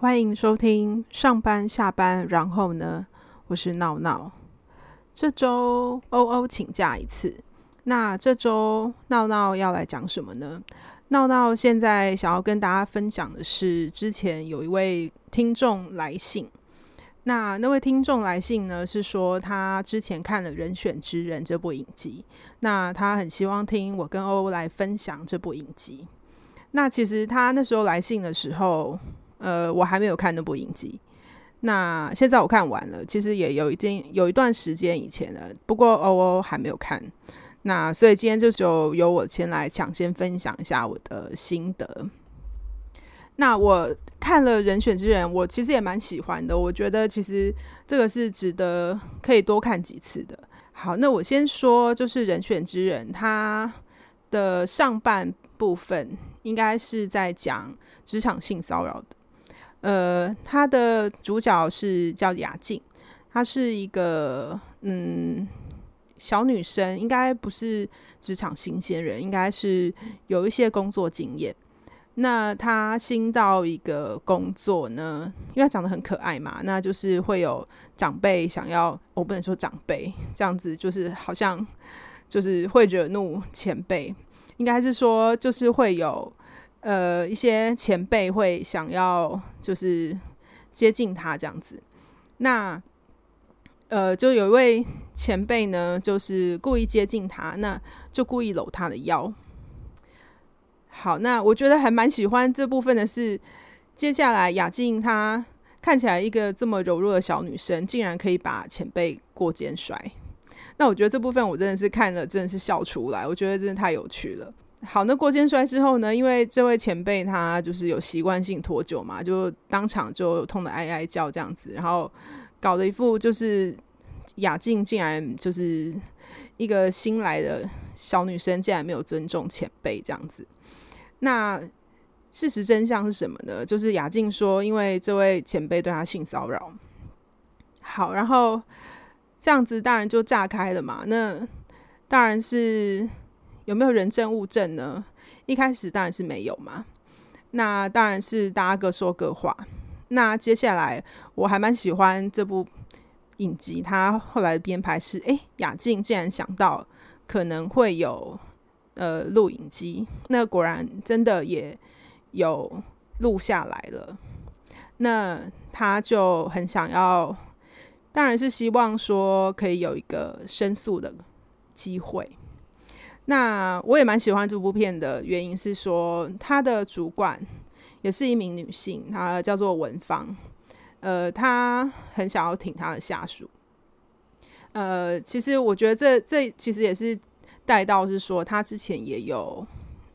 欢迎收听上班下班，然后呢，我是闹闹。这周欧欧请假一次，那这周闹闹要来讲什么呢？闹闹现在想要跟大家分享的是，之前有一位听众来信。那那位听众来信呢，是说他之前看了《人选之人》这部影集，那他很希望听我跟欧欧来分享这部影集。那其实他那时候来信的时候，呃，我还没有看那部影集。那现在我看完了，其实也有一定有一段时间以前了，不过欧欧还没有看。那所以今天就就由我先来抢先分享一下我的心得。那我看了《人选之人》，我其实也蛮喜欢的。我觉得其实这个是值得可以多看几次的。好，那我先说，就是《人选之人》他的上半部分应该是在讲职场性骚扰的。呃，他的主角是叫雅静，她是一个嗯小女生，应该不是职场新鲜人，应该是有一些工作经验。那她新到一个工作呢，因为他长得很可爱嘛，那就是会有长辈想要，我不能说长辈这样子，就是好像就是会惹怒前辈，应该是说就是会有呃一些前辈会想要就是接近他这样子，那呃就有一位前辈呢，就是故意接近他，那就故意搂他的腰。好，那我觉得还蛮喜欢这部分的是，接下来雅静她看起来一个这么柔弱的小女生，竟然可以把前辈过肩摔。那我觉得这部分我真的是看了，真的是笑出来。我觉得真的太有趣了。好，那过肩摔之后呢，因为这位前辈他就是有习惯性脱臼嘛，就当场就痛得哀哀叫这样子，然后搞得一副就是雅静竟然就是一个新来的小女生，竟然没有尊重前辈这样子。那事实真相是什么呢？就是雅静说，因为这位前辈对她性骚扰。好，然后这样子当然就炸开了嘛。那当然是有没有人证物证呢？一开始当然是没有嘛。那当然是大家各说各话。那接下来我还蛮喜欢这部影集，他后来编排是：哎，雅静竟然想到可能会有。呃，录影机，那果然真的也有录下来了。那他就很想要，当然是希望说可以有一个申诉的机会。那我也蛮喜欢这部片的原因是说，他的主管也是一名女性，她叫做文芳。呃，她很想要挺她的下属。呃，其实我觉得这这其实也是。带到是说，她之前也有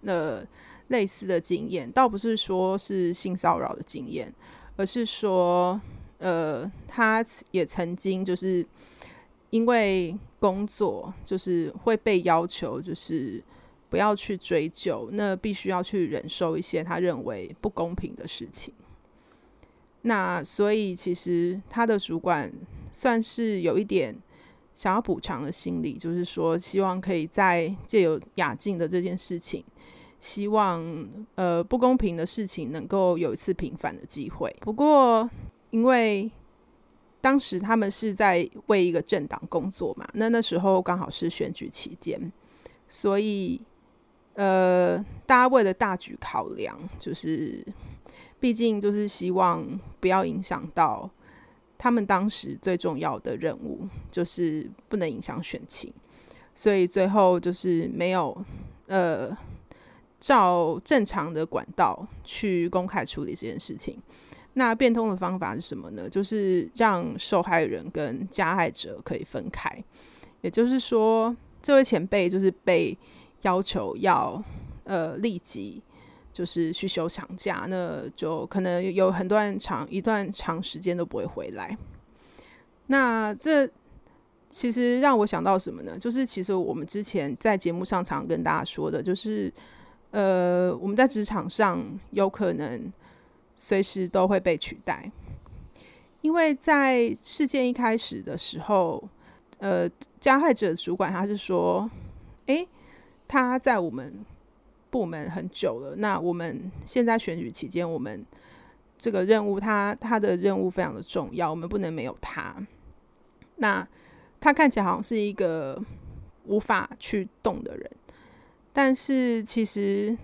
呃类似的经验，倒不是说是性骚扰的经验，而是说呃，她也曾经就是因为工作，就是会被要求就是不要去追究，那必须要去忍受一些他认为不公平的事情。那所以其实他的主管算是有一点。想要补偿的心理，就是说，希望可以在借由雅静的这件事情，希望呃不公平的事情能够有一次平反的机会。不过，因为当时他们是在为一个政党工作嘛，那那时候刚好是选举期间，所以呃，大家为了大局考量，就是毕竟就是希望不要影响到。他们当时最重要的任务就是不能影响选情，所以最后就是没有呃照正常的管道去公开处理这件事情。那变通的方法是什么呢？就是让受害人跟加害者可以分开。也就是说，这位前辈就是被要求要呃立即。就是去休长假，那就可能有很段长一段长时间都不会回来。那这其实让我想到什么呢？就是其实我们之前在节目上常跟大家说的，就是呃，我们在职场上有可能随时都会被取代，因为在事件一开始的时候，呃，加害者的主管他是说，诶，他在我们。部门很久了，那我们现在选举期间，我们这个任务，他他的任务非常的重要，我们不能没有他。那他看起来好像是一个无法去动的人，但是其实，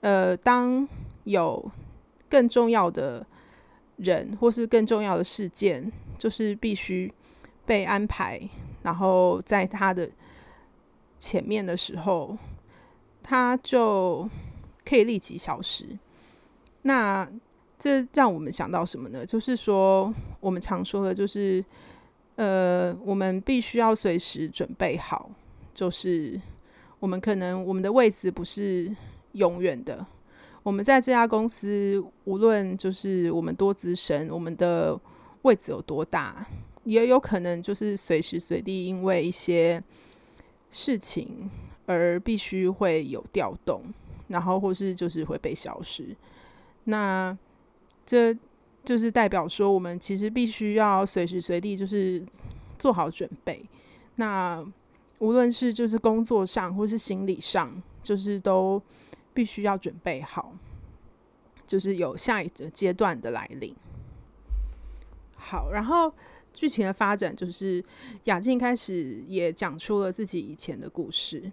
呃，当有更重要的人或是更重要的事件，就是必须被安排，然后在他的前面的时候，他就可以立即消失。那这让我们想到什么呢？就是说，我们常说的，就是呃，我们必须要随时准备好，就是我们可能我们的位置不是永远的。我们在这家公司，无论就是我们多资深，我们的位置有多大，也有可能就是随时随地因为一些事情而必须会有调动，然后或是就是会被消失。那这就是代表说，我们其实必须要随时随地就是做好准备。那无论是就是工作上或是心理上，就是都。必须要准备好，就是有下一个阶段的来临。好，然后剧情的发展就是雅静开始也讲出了自己以前的故事，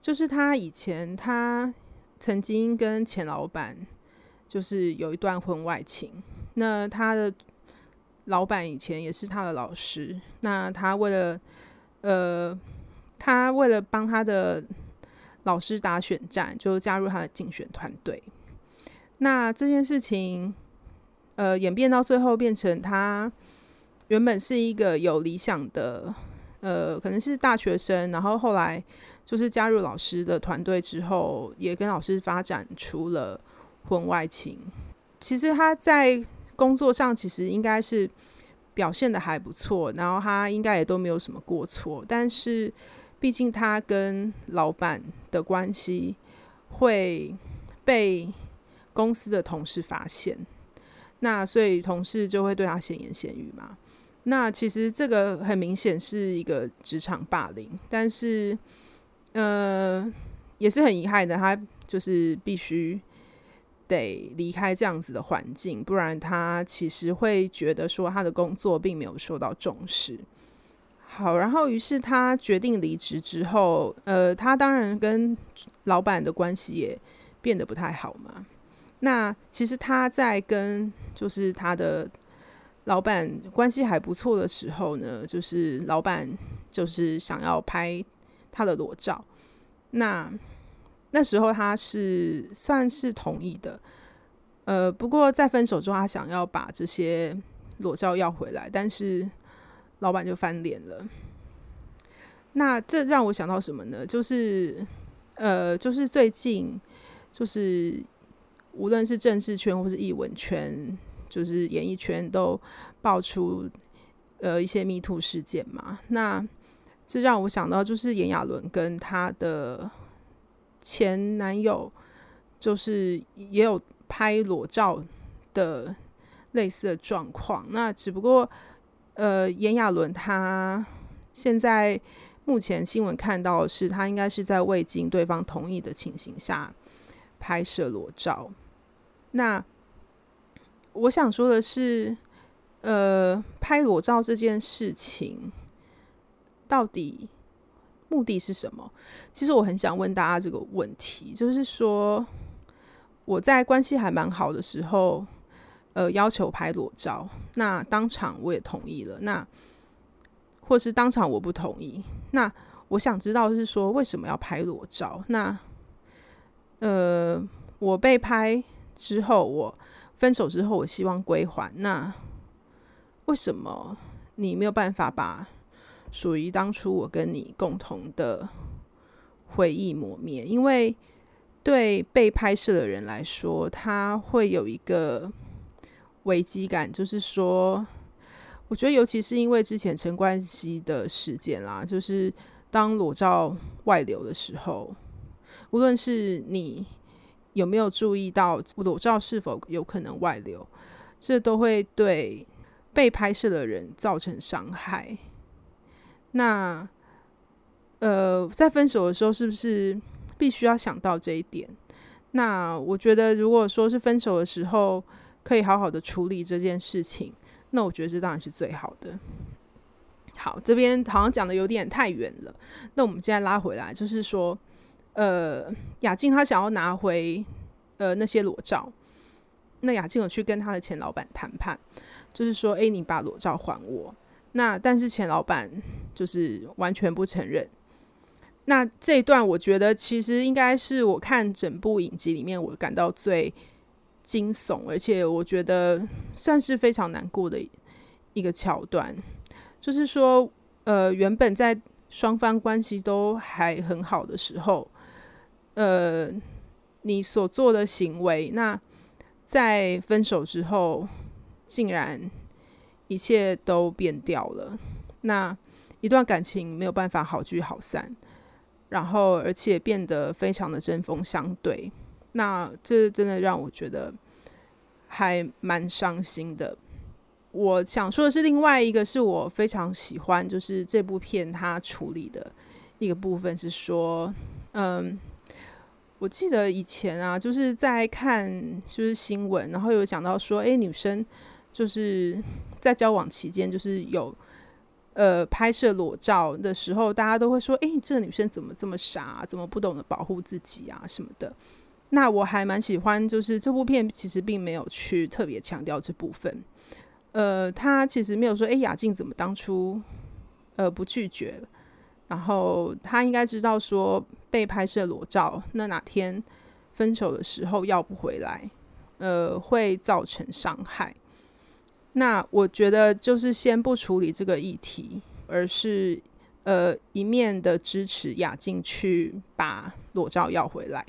就是他以前他曾经跟前老板就是有一段婚外情。那他的老板以前也是他的老师，那他为了呃，他为了帮他的。老师打选战，就加入他的竞选团队。那这件事情，呃，演变到最后变成他原本是一个有理想的，呃，可能是大学生，然后后来就是加入老师的团队之后，也跟老师发展出了婚外情。其实他在工作上其实应该是表现得还不错，然后他应该也都没有什么过错，但是。毕竟他跟老板的关系会被公司的同事发现，那所以同事就会对他闲言闲语嘛。那其实这个很明显是一个职场霸凌，但是呃也是很遗憾的，他就是必须得离开这样子的环境，不然他其实会觉得说他的工作并没有受到重视。好，然后于是他决定离职之后，呃，他当然跟老板的关系也变得不太好嘛。那其实他在跟就是他的老板关系还不错的时候呢，就是老板就是想要拍他的裸照，那那时候他是算是同意的，呃，不过在分手之后，他想要把这些裸照要回来，但是。老板就翻脸了，那这让我想到什么呢？就是，呃，就是最近，就是无论是政治圈或是艺文圈，就是演艺圈都爆出呃一些 Me Too 事件嘛。那这让我想到，就是炎亚纶跟他的前男友，就是也有拍裸照的类似的状况。那只不过。呃，炎亚纶他现在目前新闻看到的是，他应该是在未经对方同意的情形下拍摄裸照。那我想说的是，呃，拍裸照这件事情到底目的是什么？其实我很想问大家这个问题，就是说我在关系还蛮好的时候。呃，要求拍裸照，那当场我也同意了。那或是当场我不同意，那我想知道是说为什么要拍裸照？那呃，我被拍之后，我分手之后，我希望归还。那为什么你没有办法把属于当初我跟你共同的回忆抹灭？因为对被拍摄的人来说，他会有一个。危机感，就是说，我觉得尤其是因为之前陈冠希的事件啦，就是当裸照外流的时候，无论是你有没有注意到裸照是否有可能外流，这都会对被拍摄的人造成伤害。那，呃，在分手的时候，是不是必须要想到这一点？那我觉得，如果说是分手的时候，可以好好的处理这件事情，那我觉得这当然是最好的。好，这边好像讲的有点太远了，那我们现在拉回来，就是说，呃，雅静她想要拿回呃那些裸照，那雅静有去跟她的前老板谈判，就是说，哎，你把裸照还我。那但是前老板就是完全不承认。那这一段我觉得其实应该是我看整部影集里面我感到最惊悚，而且我觉得算是非常难过的一个桥段。就是说，呃，原本在双方关系都还很好的时候，呃，你所做的行为，那在分手之后，竟然。一切都变掉了，那一段感情没有办法好聚好散，然后而且变得非常的针锋相对，那这真的让我觉得还蛮伤心的。我想说的是，另外一个是我非常喜欢，就是这部片它处理的一个部分是说，嗯，我记得以前啊，就是在看就是新闻，然后有讲到说，诶，女生。就是在交往期间，就是有呃拍摄裸照的时候，大家都会说：“哎，这个女生怎么这么傻？怎么不懂得保护自己啊？什么的。”那我还蛮喜欢，就是这部片其实并没有去特别强调这部分。呃，他其实没有说：“哎，雅静怎么当初呃不拒绝？”然后他应该知道说被拍摄裸照，那哪天分手的时候要不回来，呃，会造成伤害。那我觉得就是先不处理这个议题，而是呃一面的支持雅静去把裸照要回来。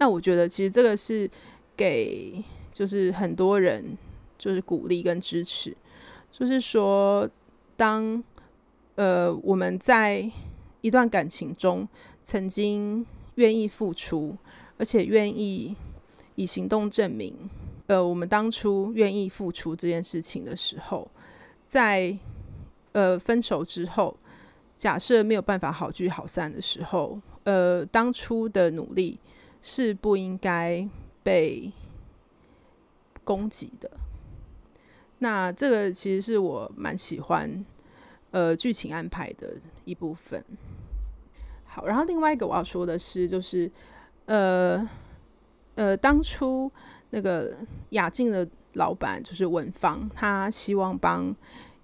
那我觉得其实这个是给就是很多人就是鼓励跟支持，就是说当呃我们在一段感情中曾经愿意付出，而且愿意以行动证明。呃，我们当初愿意付出这件事情的时候，在呃分手之后，假设没有办法好聚好散的时候，呃，当初的努力是不应该被攻击的。那这个其实是我蛮喜欢呃剧情安排的一部分。好，然后另外一个我要说的是，就是呃呃当初。那个雅静的老板就是文芳，他希望帮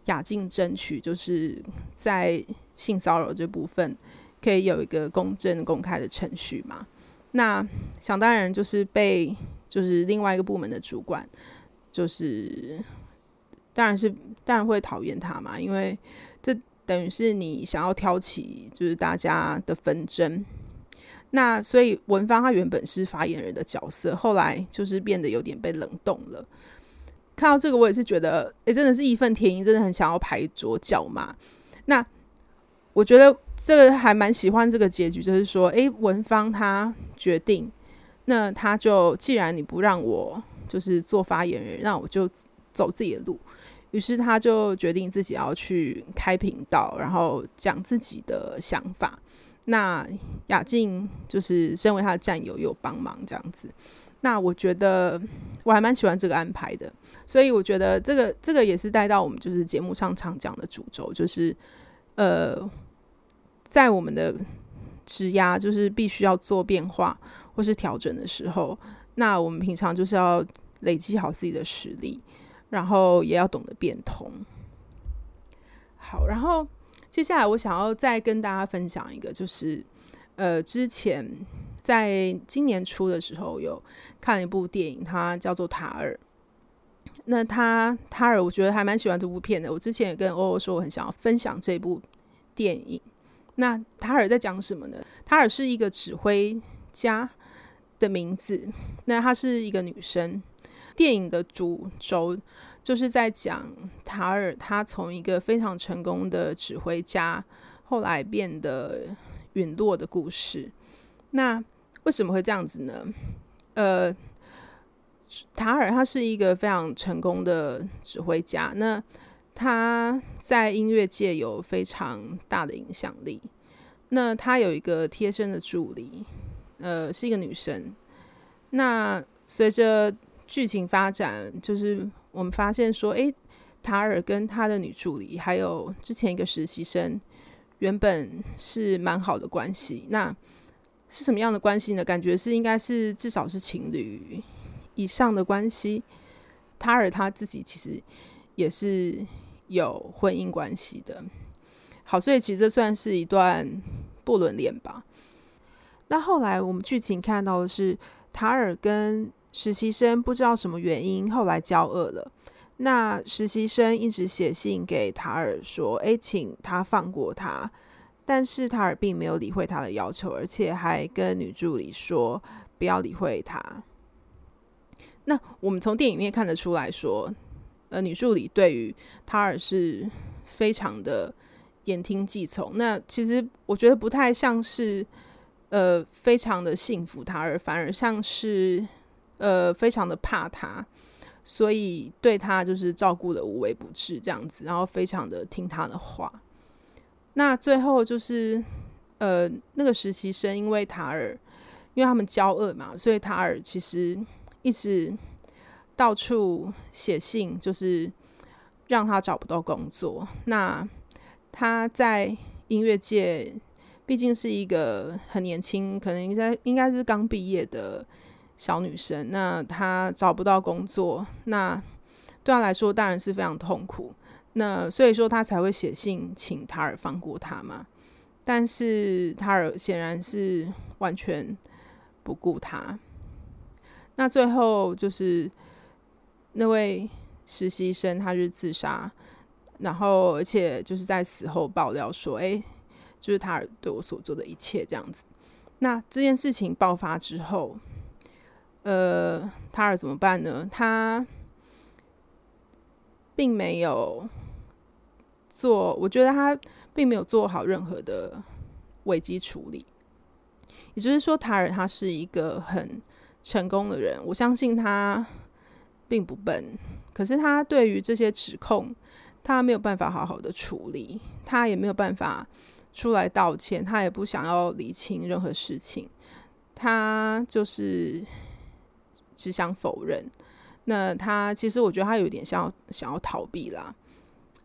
雅静争取，就是在性骚扰这部分可以有一个公正公开的程序嘛。那想当然就是被就是另外一个部门的主管，就是当然是当然会讨厌他嘛，因为这等于是你想要挑起就是大家的纷争。那所以文芳她原本是发言人的角色，后来就是变得有点被冷冻了。看到这个，我也是觉得，哎、真的是义愤填膺，真的很想要拍桌叫骂。那我觉得这个还蛮喜欢这个结局，就是说，哎、欸，文芳她决定，那他就既然你不让我就是做发言人，那我就走自己的路。于是他就决定自己要去开频道，然后讲自己的想法。那雅静就是身为他的战友，有帮忙这样子。那我觉得我还蛮喜欢这个安排的，所以我觉得这个这个也是带到我们就是节目上常讲的主轴，就是呃，在我们的职压就是必须要做变化或是调整的时候，那我们平常就是要累积好自己的实力，然后也要懂得变通。好，然后。接下来我想要再跟大家分享一个，就是呃，之前在今年初的时候有看了一部电影，它叫做《塔尔》。那他塔尔，我觉得还蛮喜欢这部片的。我之前也跟欧欧说，我很想要分享这部电影。那塔尔在讲什么呢？塔尔是一个指挥家的名字。那她是一个女生。电影的主轴。就是在讲塔尔，她从一个非常成功的指挥家，后来变得陨落的故事。那为什么会这样子呢？呃，塔尔他是一个非常成功的指挥家，那他在音乐界有非常大的影响力。那他有一个贴身的助理，呃，是一个女生。那随着剧情发展，就是我们发现说，诶，塔尔跟他的女助理，还有之前一个实习生，原本是蛮好的关系。那是什么样的关系呢？感觉是应该是至少是情侣以上的关系。塔尔他自己其实也是有婚姻关系的。好，所以其实这算是一段不伦恋吧。那后来我们剧情看到的是，塔尔跟实习生不知道什么原因，后来交恶了。那实习生一直写信给塔尔说：“诶，请他放过他。”但是塔尔并没有理会他的要求，而且还跟女助理说不要理会他。那我们从电影里面看得出来说，呃，女助理对于塔尔是非常的言听计从。那其实我觉得不太像是呃非常的信服塔尔，反而像是。呃，非常的怕他，所以对他就是照顾的无微不至这样子，然后非常的听他的话。那最后就是，呃，那个实习生因为塔尔，因为他们交恶嘛，所以塔尔其实一直到处写信，就是让他找不到工作。那他在音乐界毕竟是一个很年轻，可能应该应该是刚毕业的。小女生，那她找不到工作，那对她来说当然是非常痛苦。那所以说她才会写信请塔尔放过她嘛。但是塔尔显然是完全不顾她。那最后就是那位实习生，他是自杀，然后而且就是在死后爆料说，哎，就是塔尔对我所做的一切这样子。那这件事情爆发之后。呃，塔尔怎么办呢？他并没有做，我觉得他并没有做好任何的危机处理。也就是说，塔尔他是一个很成功的人，我相信他并不笨。可是他对于这些指控，他没有办法好好的处理，他也没有办法出来道歉，他也不想要理清任何事情，他就是。只想否认，那他其实我觉得他有点像想要逃避啦。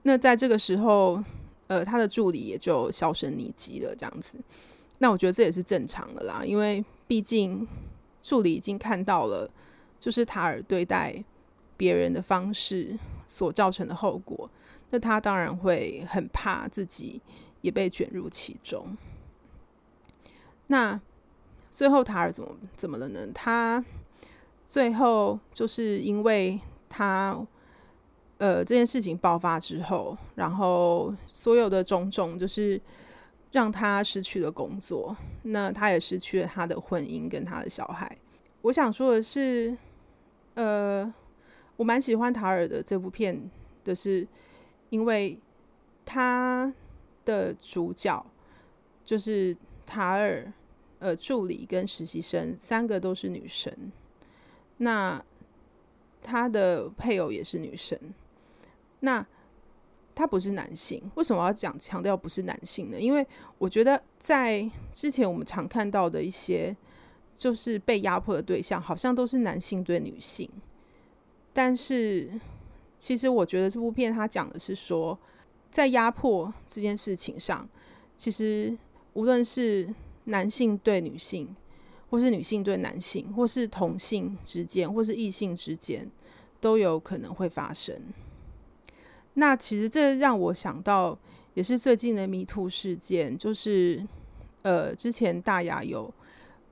那在这个时候，呃，他的助理也就销声匿迹了，这样子。那我觉得这也是正常的啦，因为毕竟助理已经看到了，就是塔尔对待别人的方式所造成的后果，那他当然会很怕自己也被卷入其中。那最后塔尔怎么怎么了呢？他。最后，就是因为他，呃，这件事情爆发之后，然后所有的种种，就是让他失去了工作，那他也失去了他的婚姻跟他的小孩。我想说的是，呃，我蛮喜欢塔尔的这部片的是，因为他的主角就是塔尔，呃，助理跟实习生三个都是女生。那他的配偶也是女生，那他不是男性，为什么要讲强调不是男性呢？因为我觉得在之前我们常看到的一些就是被压迫的对象，好像都是男性对女性，但是其实我觉得这部片它讲的是说，在压迫这件事情上，其实无论是男性对女性。或是女性对男性，或是同性之间，或是异性之间，都有可能会发生。那其实这让我想到，也是最近的迷途事件，就是呃，之前大雅有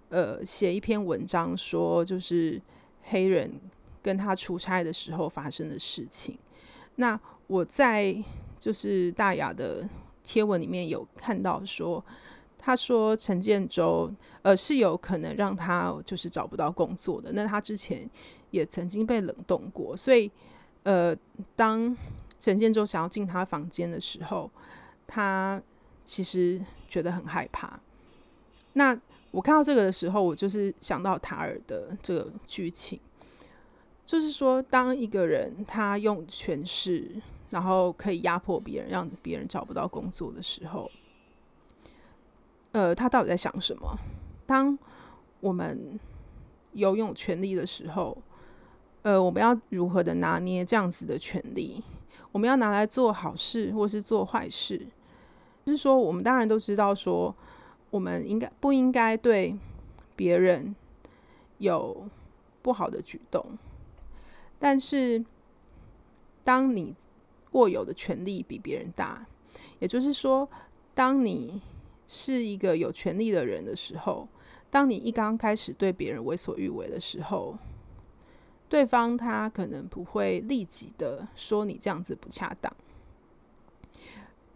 呃写一篇文章说，就是黑人跟他出差的时候发生的事情。那我在就是大雅的贴文里面有看到说。他说陈建州呃是有可能让他就是找不到工作的。那他之前也曾经被冷冻过，所以呃，当陈建州想要进他房间的时候，他其实觉得很害怕。那我看到这个的时候，我就是想到塔尔的这个剧情，就是说，当一个人他用权势，然后可以压迫别人，让别人找不到工作的时候。呃，他到底在想什么？当我们拥有权力的时候，呃，我们要如何的拿捏这样子的权利？我们要拿来做好事，或是做坏事？就是说，我们当然都知道，说我们应该不应该对别人有不好的举动。但是，当你握有的权力比别人大，也就是说，当你是一个有权力的人的时候，当你一刚开始对别人为所欲为的时候，对方他可能不会立即的说你这样子不恰当，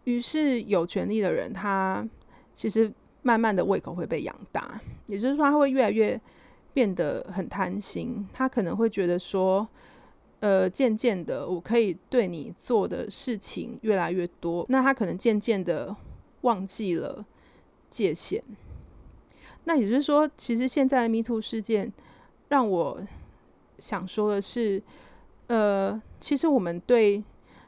于是有权力的人他其实慢慢的胃口会被养大，也就是说他会越来越变得很贪心，他可能会觉得说，呃，渐渐的我可以对你做的事情越来越多，那他可能渐渐的忘记了界限，那也就是说，其实现在的 MeToo 事件让我。想说的是，呃，其实我们对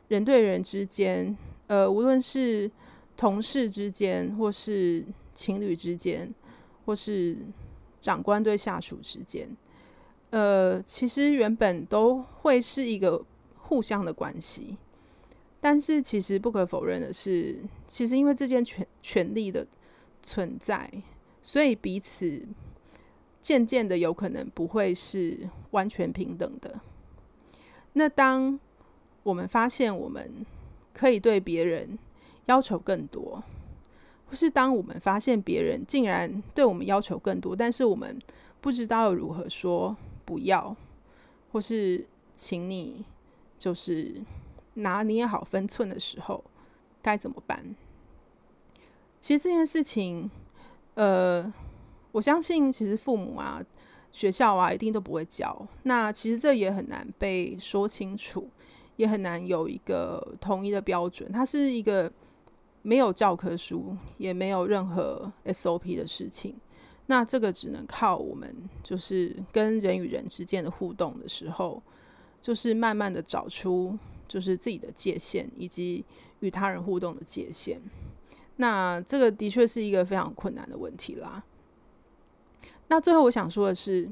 人对人之间，呃，无论是同事之间，或是情侣之间，或是长官对下属之间，呃，其实原本都会是一个互相的关系。但是，其实不可否认的是，其实因为这件权权力的存在，所以彼此。渐渐的，有可能不会是完全平等的。那当我们发现我们可以对别人要求更多，或是当我们发现别人竟然对我们要求更多，但是我们不知道如何说不要，或是请你就是拿捏好分寸的时候，该怎么办？其实这件事情，呃。我相信，其实父母啊、学校啊，一定都不会教。那其实这也很难被说清楚，也很难有一个统一的标准。它是一个没有教科书，也没有任何 SOP 的事情。那这个只能靠我们，就是跟人与人之间的互动的时候，就是慢慢的找出，就是自己的界限，以及与他人互动的界限。那这个的确是一个非常困难的问题啦。那最后我想说的是，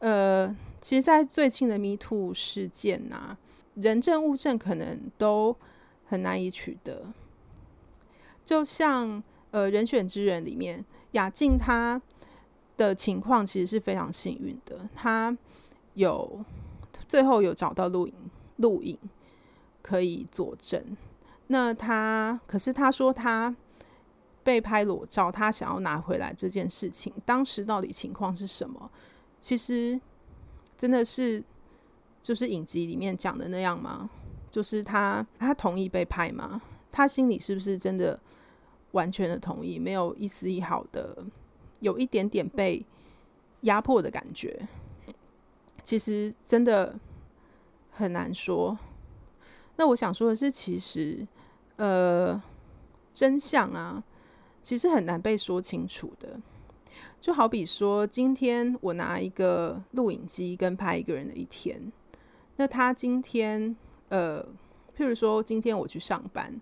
呃，其实，在最近的 MeToo 事件呐、啊，人证物证可能都很难以取得。就像呃，人选之人里面，雅静她的情况其实是非常幸运的，他有最后有找到录影录影可以佐证。那他可是他说他。被拍裸照，他想要拿回来这件事情，当时到底情况是什么？其实真的是就是影集里面讲的那样吗？就是他他同意被拍吗？他心里是不是真的完全的同意？没有一丝一毫的，有一点点被压迫的感觉？其实真的很难说。那我想说的是，其实呃，真相啊。其实很难被说清楚的，就好比说，今天我拿一个录影机跟拍一个人的一天，那他今天呃，譬如说今天我去上班，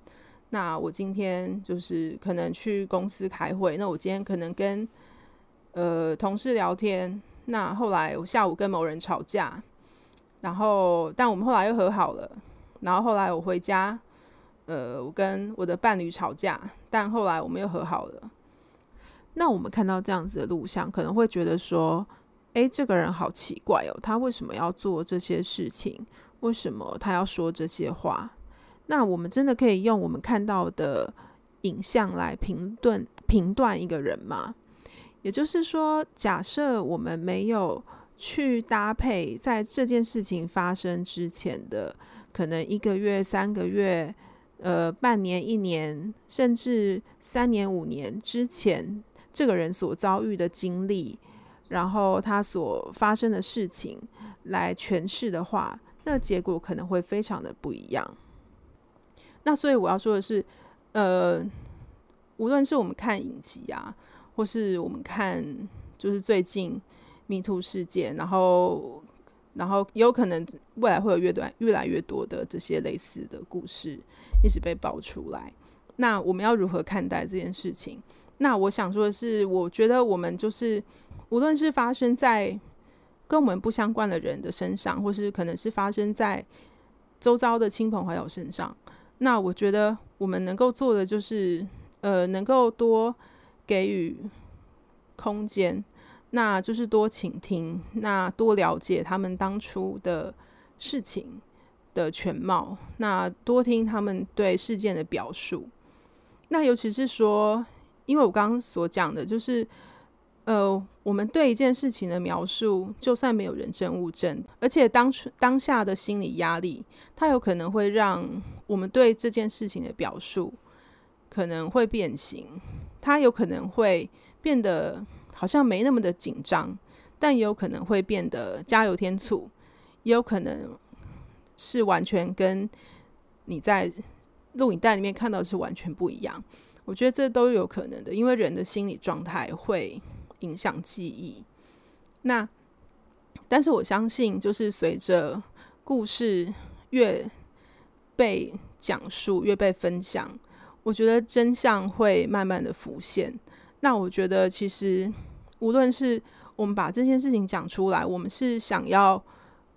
那我今天就是可能去公司开会，那我今天可能跟呃同事聊天，那后来我下午跟某人吵架，然后但我们后来又和好了，然后后来我回家。呃，我跟我的伴侣吵架，但后来我们又和好了。那我们看到这样子的录像，可能会觉得说：“诶，这个人好奇怪哦，他为什么要做这些事情？为什么他要说这些话？”那我们真的可以用我们看到的影像来评断评断一个人吗？也就是说，假设我们没有去搭配在这件事情发生之前的可能一个月、三个月。呃，半年、一年，甚至三年、五年之前，这个人所遭遇的经历，然后他所发生的事情来诠释的话，那结果可能会非常的不一样。那所以我要说的是，呃，无论是我们看影集啊，或是我们看就是最近 MeToo 事件，然后。然后也有可能未来会有越短越来越多的这些类似的故事一直被爆出来。那我们要如何看待这件事情？那我想说的是，我觉得我们就是无论是发生在跟我们不相关的人的身上，或是可能是发生在周遭的亲朋好友身上。那我觉得我们能够做的就是，呃，能够多给予空间，那就是多倾听，那多了解他们当初的事情的全貌，那多听他们对事件的表述。那尤其是说，因为我刚刚所讲的，就是。呃，我们对一件事情的描述，就算没有人证物证，而且当初当下的心理压力，它有可能会让我们对这件事情的表述可能会变形，它有可能会变得好像没那么的紧张，但也有可能会变得加油添醋，也有可能是完全跟你在录影带里面看到是完全不一样。我觉得这都有可能的，因为人的心理状态会。影响记忆，那但是我相信，就是随着故事越被讲述、越被分享，我觉得真相会慢慢的浮现。那我觉得，其实无论是我们把这件事情讲出来，我们是想要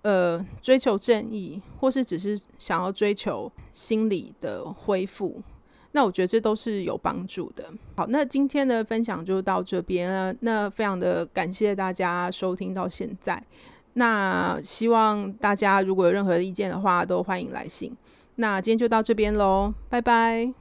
呃追求正义，或是只是想要追求心理的恢复。那我觉得这都是有帮助的。好，那今天的分享就到这边了。那非常的感谢大家收听到现在。那希望大家如果有任何意见的话，都欢迎来信。那今天就到这边喽，拜拜。